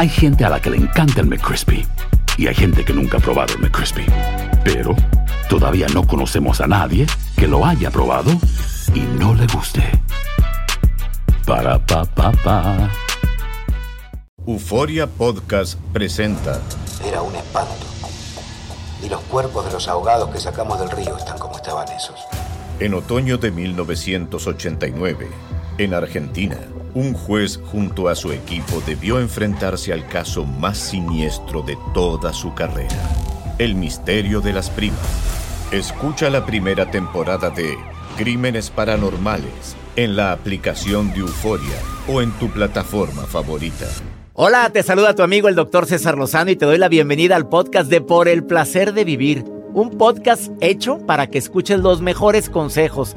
Hay gente a la que le encanta el McCrispy y hay gente que nunca ha probado el McCrispy. Pero todavía no conocemos a nadie que lo haya probado y no le guste. Para pa pa pa. Euforia Podcast presenta. Era un espanto. Y los cuerpos de los ahogados que sacamos del río están como estaban esos. En otoño de 1989, en Argentina, un juez junto a su equipo debió enfrentarse al caso más siniestro de toda su carrera, el misterio de las primas. Escucha la primera temporada de Crímenes Paranormales en la aplicación de Euforia o en tu plataforma favorita. Hola, te saluda tu amigo el doctor César Lozano y te doy la bienvenida al podcast de Por el Placer de Vivir un podcast hecho para que escuches los mejores consejos,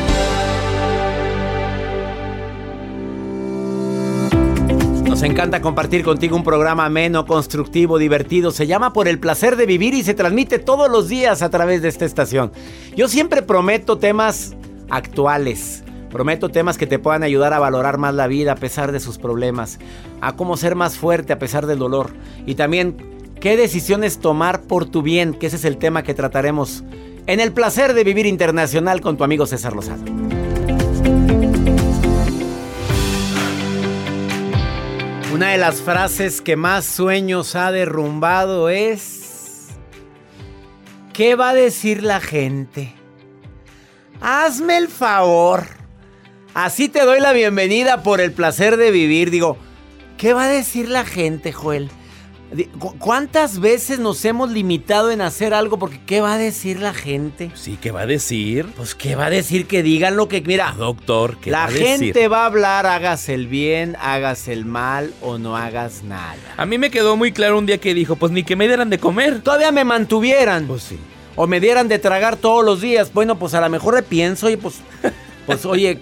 Nos encanta compartir contigo un programa ameno, constructivo, divertido. Se llama Por el placer de vivir y se transmite todos los días a través de esta estación. Yo siempre prometo temas actuales. Prometo temas que te puedan ayudar a valorar más la vida a pesar de sus problemas, a cómo ser más fuerte a pesar del dolor y también qué decisiones tomar por tu bien, que ese es el tema que trataremos en el placer de vivir internacional con tu amigo César Lozano. Una de las frases que más sueños ha derrumbado es... ¿Qué va a decir la gente? Hazme el favor. Así te doy la bienvenida por el placer de vivir. Digo, ¿qué va a decir la gente, Joel? ¿Cuántas veces nos hemos limitado en hacer algo porque qué va a decir la gente? Sí, ¿qué va a decir? Pues qué va a decir que digan lo que mira, doctor, ¿qué la va a decir? gente va a hablar, hagas el bien, hagas el mal o no hagas nada. A mí me quedó muy claro un día que dijo, pues ni que me dieran de comer. Todavía me mantuvieran. Pues sí. O me dieran de tragar todos los días. Bueno, pues a lo mejor le pienso y pues pues oye,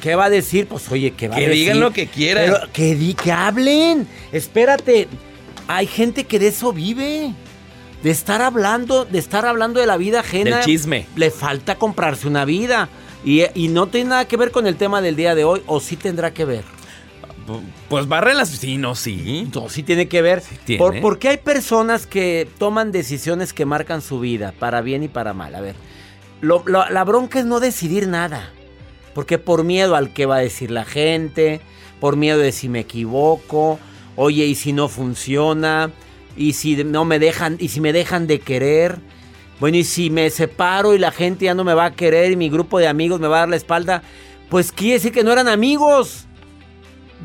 ¿qué va a decir? Pues oye, ¿qué va Que a decir? digan lo que quieran. Pero que di que hablen. Espérate. Hay gente que de eso vive. De estar hablando, de estar hablando de la vida ajena. Del chisme. Le falta comprarse una vida. Y, y no tiene nada que ver con el tema del día de hoy, o sí tendrá que ver. Pues va relación. Sí, no, sí. No, sí tiene que ver. tiene. Por, porque hay personas que toman decisiones que marcan su vida, para bien y para mal. A ver, lo- lo- la bronca es no decidir nada. Porque por miedo al que va a decir la gente, por miedo de si me equivoco, oye, y si no funciona, y si no me dejan, y si me dejan de querer. Bueno, y si me separo y la gente ya no me va a querer y mi grupo de amigos me va a dar la espalda, pues quiere decir que no eran amigos.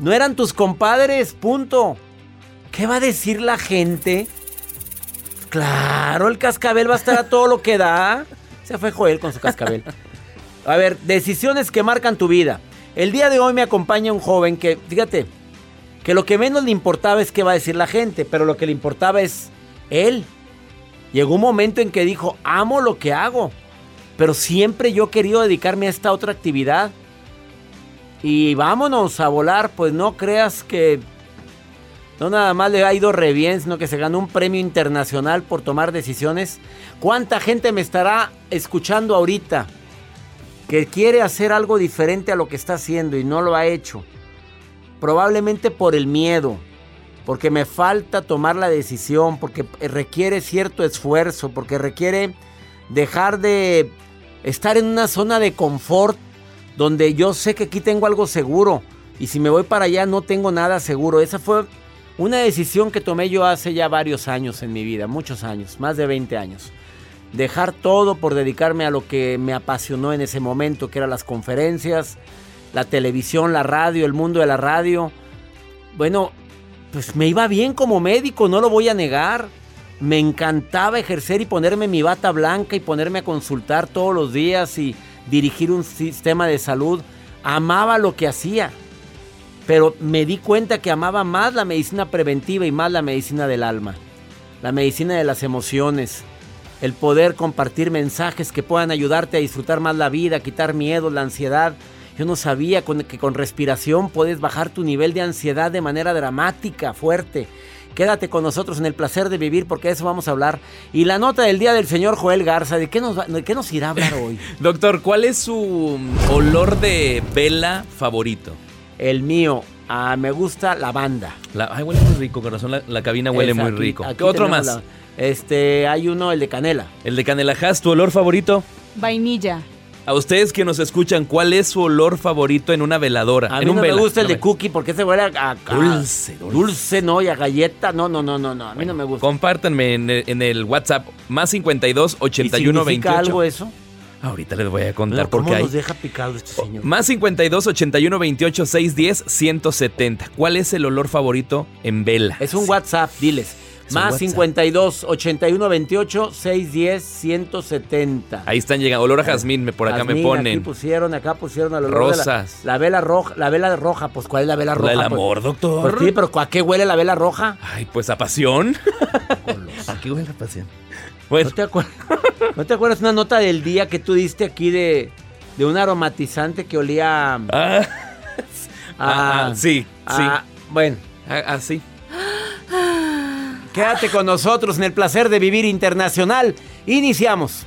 No eran tus compadres, punto. ¿Qué va a decir la gente? Claro, el cascabel va a estar a todo lo que da. Se fue Joel con su cascabel. A ver, decisiones que marcan tu vida. El día de hoy me acompaña un joven que, fíjate, que lo que menos le importaba es qué va a decir la gente, pero lo que le importaba es él. Llegó un momento en que dijo, amo lo que hago, pero siempre yo he querido dedicarme a esta otra actividad. Y vámonos a volar, pues no creas que no nada más le ha ido re bien, sino que se ganó un premio internacional por tomar decisiones. ¿Cuánta gente me estará escuchando ahorita que quiere hacer algo diferente a lo que está haciendo y no lo ha hecho? Probablemente por el miedo, porque me falta tomar la decisión, porque requiere cierto esfuerzo, porque requiere dejar de estar en una zona de confort donde yo sé que aquí tengo algo seguro y si me voy para allá no tengo nada seguro. Esa fue una decisión que tomé yo hace ya varios años en mi vida, muchos años, más de 20 años. dejar todo por dedicarme a lo que me apasionó en ese momento, que eran las conferencias, la televisión, la radio, el mundo de la radio. Bueno, pues me iba bien como médico, no lo voy a negar. Me encantaba ejercer y ponerme mi bata blanca y ponerme a consultar todos los días y dirigir un sistema de salud. Amaba lo que hacía. Pero me di cuenta que amaba más la medicina preventiva y más la medicina del alma. La medicina de las emociones. El poder compartir mensajes que puedan ayudarte a disfrutar más la vida, quitar miedo, la ansiedad. Yo no sabía que con respiración puedes bajar tu nivel de ansiedad de manera dramática, fuerte. Quédate con nosotros en el placer de vivir porque de eso vamos a hablar. Y la nota del día del señor Joel Garza, ¿de qué nos, de qué nos irá a hablar hoy? Doctor, ¿cuál es su olor de vela favorito? El mío, ah, me gusta la banda. La, ay, huele muy rico, corazón. La, la cabina huele muy rico. ¿Qué otro más? este, hay uno, el de canela. El de canela. Has, ¿tu olor favorito? Vainilla. A ustedes que nos escuchan, ¿cuál es su olor favorito en una veladora? A en mí un no vela, me gusta el de cookie porque ese huele a, a- Dulce, dulce. dulce, no, y a galleta. No, no, no, no, no. A mí no me gusta. Compártanme en el, en el WhatsApp más 52 ¿Y 81 significa 28. algo eso? Ahorita les voy a contar ¿Cómo porque hay. nos deja picado este señor? Más 52 81 28 610 170. ¿Cuál es el olor favorito en vela? Es un WhatsApp, diles. Más WhatsApp. 52 81 28 610 170. Ahí están llegando. Olor a jazmín, me- por acá me ponen. Aquí pusieron, acá pusieron el olor de la- Rosas. La, vela roja, la vela roja, pues ¿cuál es la vela La roja? del Pues- amor, doctor. Pues sí, pero ¿a qué huele la vela roja? Ay, pues a pasión. ¿A qué huele la pasión? Bueno, ¿No te, acuer- ¿No te acuerdas una nota del día que tú diste aquí de, de un aromatizante que olía a... ah, ah, ah, sí, sí. a- bueno, Ah, ah, sí. Quédate con nosotros en el placer de vivir internacional. Iniciamos.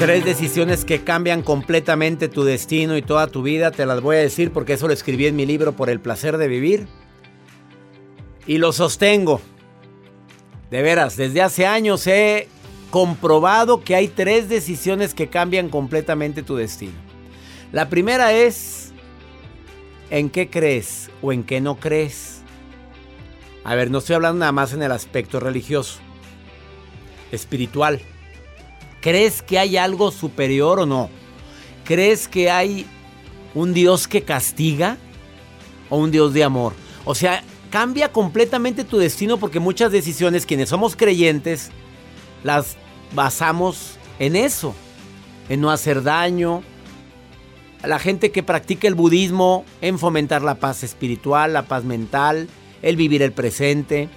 Tres decisiones que cambian completamente tu destino y toda tu vida. Te las voy a decir porque eso lo escribí en mi libro Por el placer de vivir. Y lo sostengo. De veras, desde hace años he comprobado que hay tres decisiones que cambian completamente tu destino. La primera es en qué crees o en qué no crees. A ver, no estoy hablando nada más en el aspecto religioso, espiritual. ¿Crees que hay algo superior o no? ¿Crees que hay un Dios que castiga o un Dios de amor? O sea, cambia completamente tu destino porque muchas decisiones, quienes somos creyentes, las basamos en eso, en no hacer daño. La gente que practica el budismo, en fomentar la paz espiritual, la paz mental, el vivir el presente,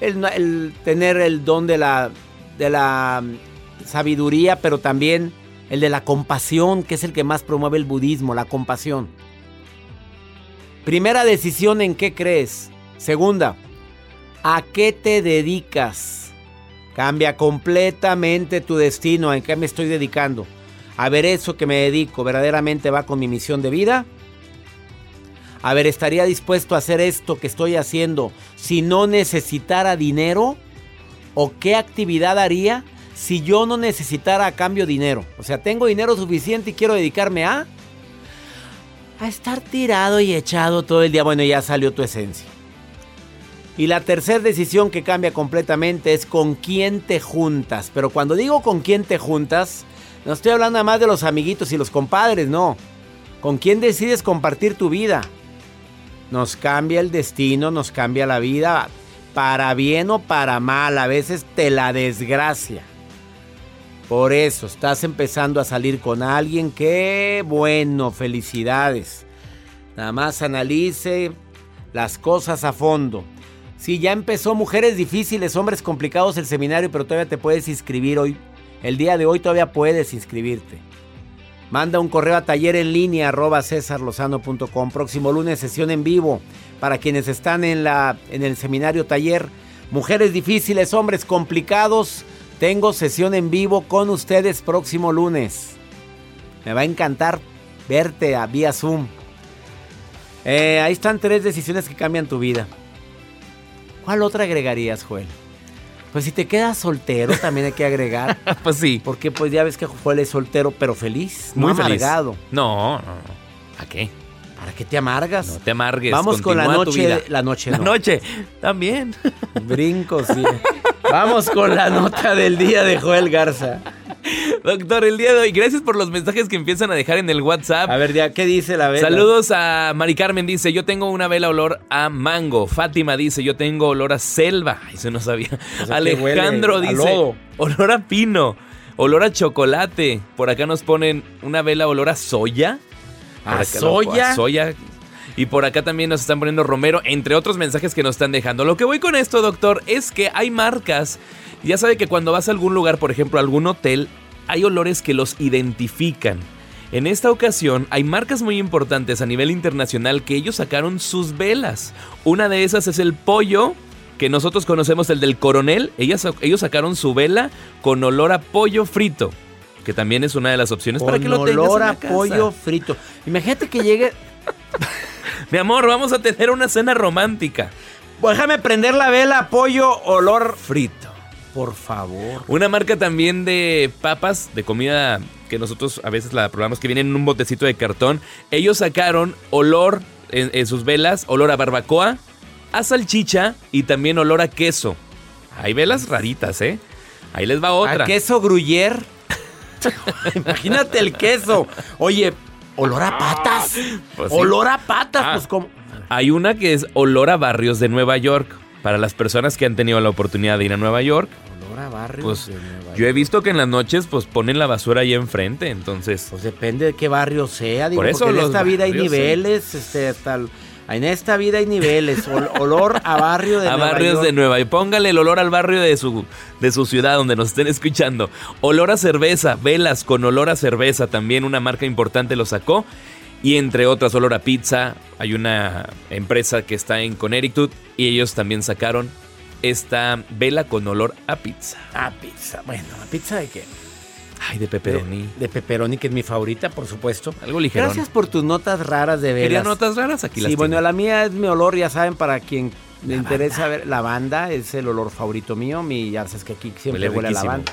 el, el tener el don de la, de la sabiduría, pero también el de la compasión, que es el que más promueve el budismo, la compasión. Primera decisión en qué crees. Segunda, ¿a qué te dedicas? Cambia completamente tu destino. ¿En qué me estoy dedicando? A ver, eso que me dedico verdaderamente va con mi misión de vida. A ver, ¿estaría dispuesto a hacer esto que estoy haciendo si no necesitara dinero? ¿O qué actividad haría si yo no necesitara a cambio dinero? O sea, tengo dinero suficiente y quiero dedicarme a... A estar tirado y echado todo el día. Bueno, ya salió tu esencia. Y la tercera decisión que cambia completamente es con quién te juntas. Pero cuando digo con quién te juntas, no estoy hablando nada más de los amiguitos y los compadres, no. Con quién decides compartir tu vida. nos cambia el destino, nos cambia la vida, para bien o para mal, a veces te la desgracia. Por eso estás empezando a salir con alguien, qué bueno, felicidades. Nada más analice las cosas a fondo. Si ya empezó Mujeres Difíciles, Hombres Complicados el seminario, pero todavía te puedes inscribir hoy. El día de hoy todavía puedes inscribirte. Manda un correo a taller en línea arroba cesarlozano.com. Próximo lunes sesión en vivo para quienes están en, la, en el seminario taller. Mujeres difíciles, hombres complicados. Tengo sesión en vivo con ustedes próximo lunes. Me va a encantar verte a vía Zoom. Eh, ahí están tres decisiones que cambian tu vida. ¿Cuál otra agregarías, Joel? Pues si te quedas soltero, también hay que agregar. pues sí. Porque pues ya ves que Joel es soltero, pero feliz, muy no amargado. No, no, no. ¿A qué? ¿Para qué te amargas? No te amargues. Vamos con la noche. La noche, La noche, también. Brincos, sí. Vamos con la nota del día de Joel Garza. Doctor, el día de hoy, gracias por los mensajes que empiezan a dejar en el WhatsApp. A ver, ya, ¿qué dice la vela? Saludos a Mari Carmen, dice, yo tengo una vela olor a mango. Fátima dice, yo tengo olor a selva. Eso no sabía. Alejandro dice, olor a pino, olor a chocolate. Por acá nos ponen una vela olor a soya. ¿A soya? A soya. Y por acá también nos están poniendo Romero, entre otros mensajes que nos están dejando. Lo que voy con esto, doctor, es que hay marcas. Ya sabe que cuando vas a algún lugar, por ejemplo, a algún hotel, hay olores que los identifican. En esta ocasión hay marcas muy importantes a nivel internacional que ellos sacaron sus velas. Una de esas es el pollo, que nosotros conocemos el del coronel. Ellas, ellos sacaron su vela con olor a pollo frito, que también es una de las opciones para que lo tengas olor a pollo frito. Imagínate que llegue... Mi amor, vamos a tener una cena romántica. Déjame prender la vela, pollo, olor frito. Por favor. Una marca también de papas, de comida que nosotros a veces la probamos, que viene en un botecito de cartón. Ellos sacaron olor en, sus velas, olor a barbacoa, a salchicha y también olor a queso. Hay velas raritas, ¿eh? Ahí les va otra. ¿A queso gruyer? Imagínate el queso. Oye, olor a patas. Pues olor a patas, ah, pues como. Hay una que es olor a barrios de Nueva York. Para las personas que han tenido la oportunidad de ir a Nueva York. Olor a barrios pues, de Nueva York. Yo he visto que en las noches pues ponen la basura ahí enfrente, entonces. Pues depende de qué barrio sea. Digo, Por eso en esta vida hay niveles, este, tal. En esta vida hay niveles. olor a barrio de a Nueva barrios de Nueva. Y póngale el olor al barrio de su, de su ciudad donde nos estén escuchando. Olor a cerveza, velas con olor a cerveza. También una marca importante lo sacó. Y entre otras, olor a pizza. Hay una empresa que está en Connecticut y ellos también sacaron esta vela con olor a pizza. A pizza. Bueno, ¿a pizza de qué? Ay, de pepperoni. De, pepperoni, que es mi favorita, por supuesto. Algo ligero. Gracias por tus notas raras de velas. ¿Quería notas raras? Aquí las Sí, bueno, la mía es mi olor, ya saben, para quien le interesa ver la banda, es el olor favorito mío. Mi, ya sabes que aquí siempre huele, a la banda.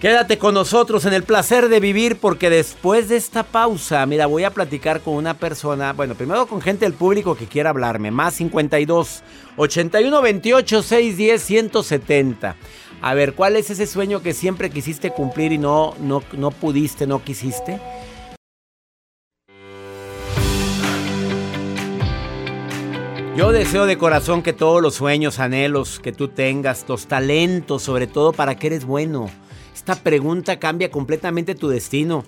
Quédate con nosotros en el placer de vivir porque después de esta pausa, mira, voy a platicar con una persona, bueno, primero con gente del público que quiera hablarme, más 52 81 28 610 170. A ver, ¿cuál es ese sueño que siempre quisiste cumplir y no, no, no pudiste, no quisiste? Yo deseo de corazón que todos los sueños, anhelos que tú tengas, los talentos, sobre todo para que eres bueno. Esta pregunta cambia completamente tu destino.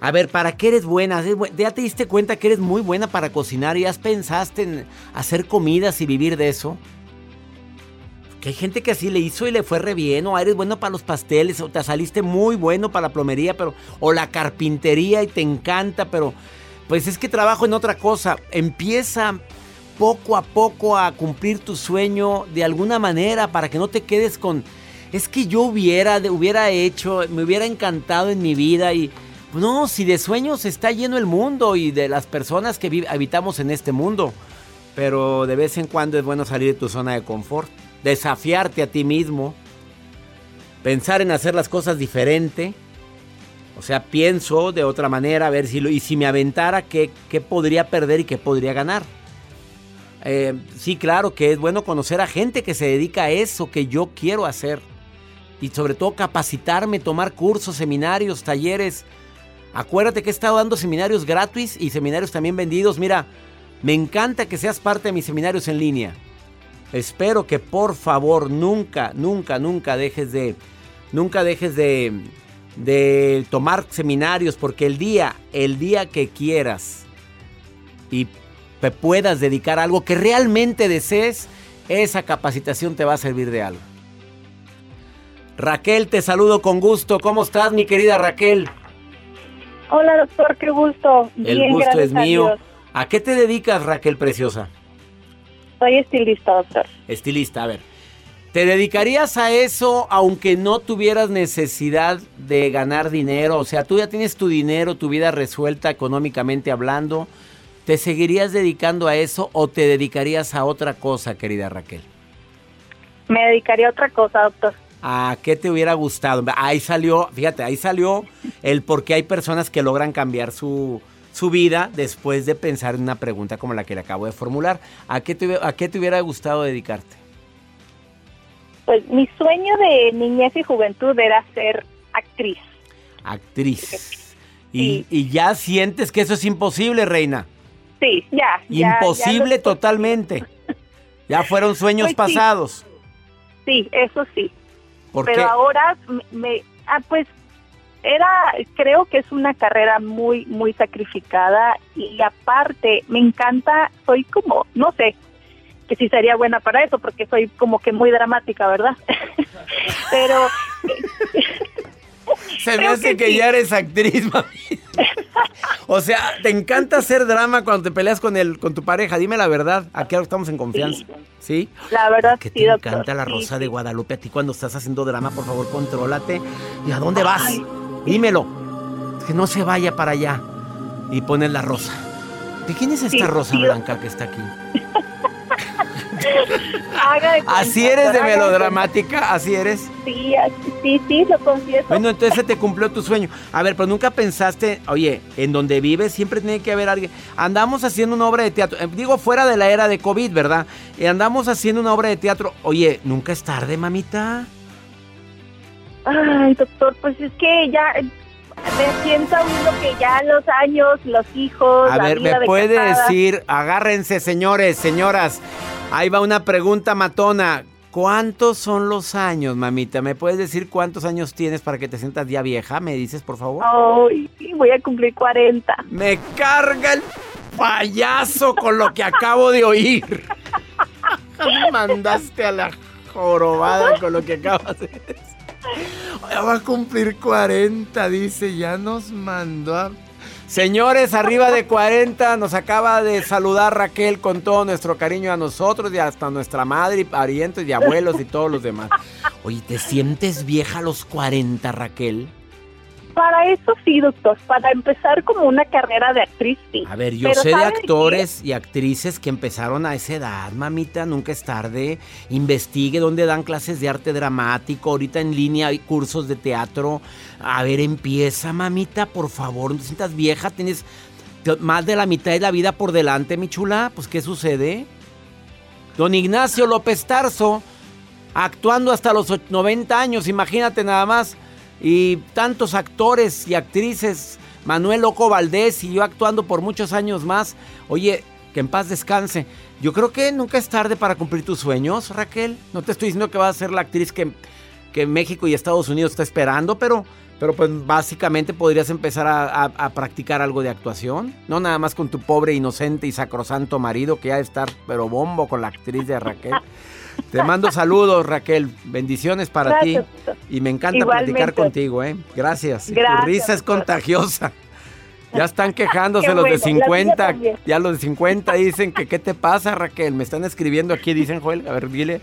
A ver, ¿para qué eres buena? ¿Ya te diste cuenta que eres muy buena para cocinar y has pensaste en hacer comidas y vivir de eso? Hay gente que así le hizo y le fue re bien, o eres bueno para los pasteles, o te saliste muy bueno para la plomería, pero, o la carpintería y te encanta, pero pues es que trabajo en otra cosa. Empieza poco a poco a cumplir tu sueño de alguna manera para que no te quedes con, es que yo hubiera, hubiera hecho, me hubiera encantado en mi vida y no, si de sueños está lleno el mundo y de las personas que habitamos en este mundo, pero de vez en cuando es bueno salir de tu zona de confort desafiarte a ti mismo, pensar en hacer las cosas diferente. O sea, pienso de otra manera, a ver si lo, y si me aventara, ¿qué, qué podría perder y qué podría ganar? Eh, sí, claro que es bueno conocer a gente que se dedica a eso que yo quiero hacer. Y sobre todo capacitarme, tomar cursos, seminarios, talleres. Acuérdate que he estado dando seminarios gratis y seminarios también vendidos. Mira, Me encanta que seas parte de mis seminarios en línea. Espero que por favor nunca, nunca, nunca dejes de, nunca dejes de, de tomar seminarios porque el día, el día que quieras y te puedas dedicar a algo que realmente desees, esa capacitación te va a servir de algo. Raquel, te saludo con gusto. ¿Cómo estás, mi querida Raquel? Hola, doctor, qué gusto. El gusto es mío. A, qué te dedicas, Raquel Preciosa? Soy estilista, doctor. Estilista, a ver. ¿Te dedicarías a eso aunque no tuvieras necesidad de ganar dinero? O sea, tú ya tienes tu dinero, tu vida resuelta económicamente hablando. ¿Te seguirías dedicando a eso o te dedicarías a otra cosa, querida Raquel? Me dedicaría a otra cosa, doctor. ¿A qué te hubiera gustado? Ahí salió, fíjate, ahí salió el por qué hay personas que logran cambiar su, su vida después de pensar en una pregunta como la que le acabo de formular. ¿A qué te, a qué te hubiera gustado dedicarte? Pues mi sueño de niñez y juventud era ser actriz. Actriz. Y, y ya sientes que eso es imposible, reina. Sí, ya. Imposible totalmente. Ya fueron sueños Pues sí. pasados. Sí, eso sí. ¿Por Pero qué? ahora me, me- ah, pues era, creo que es una carrera muy, muy sacrificada y aparte me encanta, soy como, no sé, que si sería buena para eso porque soy como que muy dramática, ¿verdad? Pero Se me hace que, que sí. ya eres actriz, mami. O sea, te encanta hacer drama cuando te peleas con el, con tu pareja. Dime la verdad. Aquí estamos en confianza. ¿Sí? la verdad Que sí, te doctor, encanta la sí, rosa sí. de Guadalupe. A ti cuando estás haciendo drama, por favor, contrólate. ¿Y a dónde vas? Dímelo. Que no se vaya para allá. Y pones la rosa. ¿De quién es esta Sí, rosa blanca que está aquí? Cuenta, ¿Así eres de melodramática? ¿Así eres? Sí, sí, sí, lo confieso. Bueno, entonces se te cumplió tu sueño. A ver, pero nunca pensaste, oye, en donde vives siempre tiene que haber alguien. Andamos haciendo una obra de teatro, eh, digo fuera de la era de COVID, ¿verdad? Y andamos haciendo una obra de teatro. Oye, nunca es tarde, mamita. Ay, doctor, pues es que ya eh, me piensa uno que ya los años, los hijos, A la ver, vida me de puede casada. decir, agárrense, señores, señoras. Ahí va una pregunta matona. ¿Cuántos son los años, mamita? ¿Me puedes decir cuántos años tienes para que te sientas ya vieja? ¿Me dices, por favor? Ay, voy a cumplir 40. Me carga el payaso con lo que acabo de oír. Me mandaste a la jorobada con lo que acabas de decir. Ya va a cumplir 40, dice, ya nos mandó a... Señores, arriba de 40, nos acaba de saludar Raquel con todo nuestro cariño a nosotros y hasta nuestra madre y parientes y abuelos y todos los demás. Oye, ¿te sientes vieja a los 40, Raquel? Para eso sí, doctor, para empezar como una carrera de actriz, sí. A ver, yo Pero sé de ¿sabe actores y actrices que empezaron a esa edad, mamita, nunca es tarde. Investigue dónde dan clases de arte dramático, ahorita en línea hay cursos de teatro. A ver, empieza, mamita, por favor, no te sientas vieja, tienes más de la mitad de la vida por delante, mi chula. Pues, ¿qué sucede? Don Ignacio López Tarso, actuando hasta los och- 90 años, imagínate nada más. Y tantos actores y actrices, Manuel Loco Valdés y yo actuando por muchos años más. Oye, que en paz descanse. Yo creo que nunca es tarde para cumplir tus sueños, Raquel. No te estoy diciendo que vas a ser la actriz que, que México y Estados Unidos está esperando, pero, pero pues básicamente podrías empezar a, a- a practicar algo de actuación. No nada más con tu pobre, inocente y sacrosanto marido que ya de estar, pero bombo con la actriz de Raquel. Te mando saludos, Raquel. Bendiciones para Gracias, ti. doctor. Y me encanta Igualmente. platicar contigo, ¿eh? Gracias. Y Gracias, tu risa es doctor. contagiosa. Ya están quejándose los de bueno, la mía 50. también. Ya los de 50 dicen que ¿qué te pasa, Raquel? Me están escribiendo aquí, dicen Joel. A ver, dile.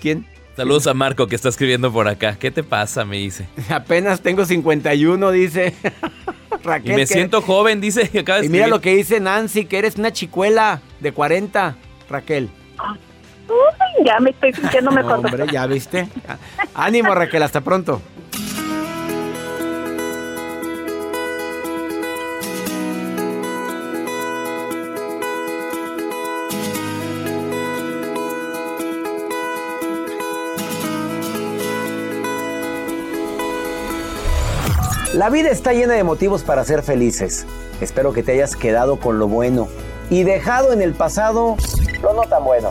¿Quién? Saludos a Marco que está escribiendo por acá. ¿Qué te pasa? Me dice. Apenas tengo 51, dice Y Raquel. me que- siento joven, dice que acaba de Y mira escribir. lo que dice Nancy, que eres una chicuela de 40, Raquel. Ya me estoy sintiendo mejor. Hombre, ya viste. Ánimo, Raquel, hasta pronto. La vida está llena de motivos para ser felices. Espero que te hayas quedado con lo bueno y dejado en el pasado lo no tan bueno.